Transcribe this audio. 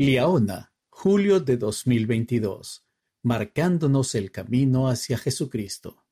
Liaona, julio de dos mil veintidós, marcándonos el camino hacia Jesucristo.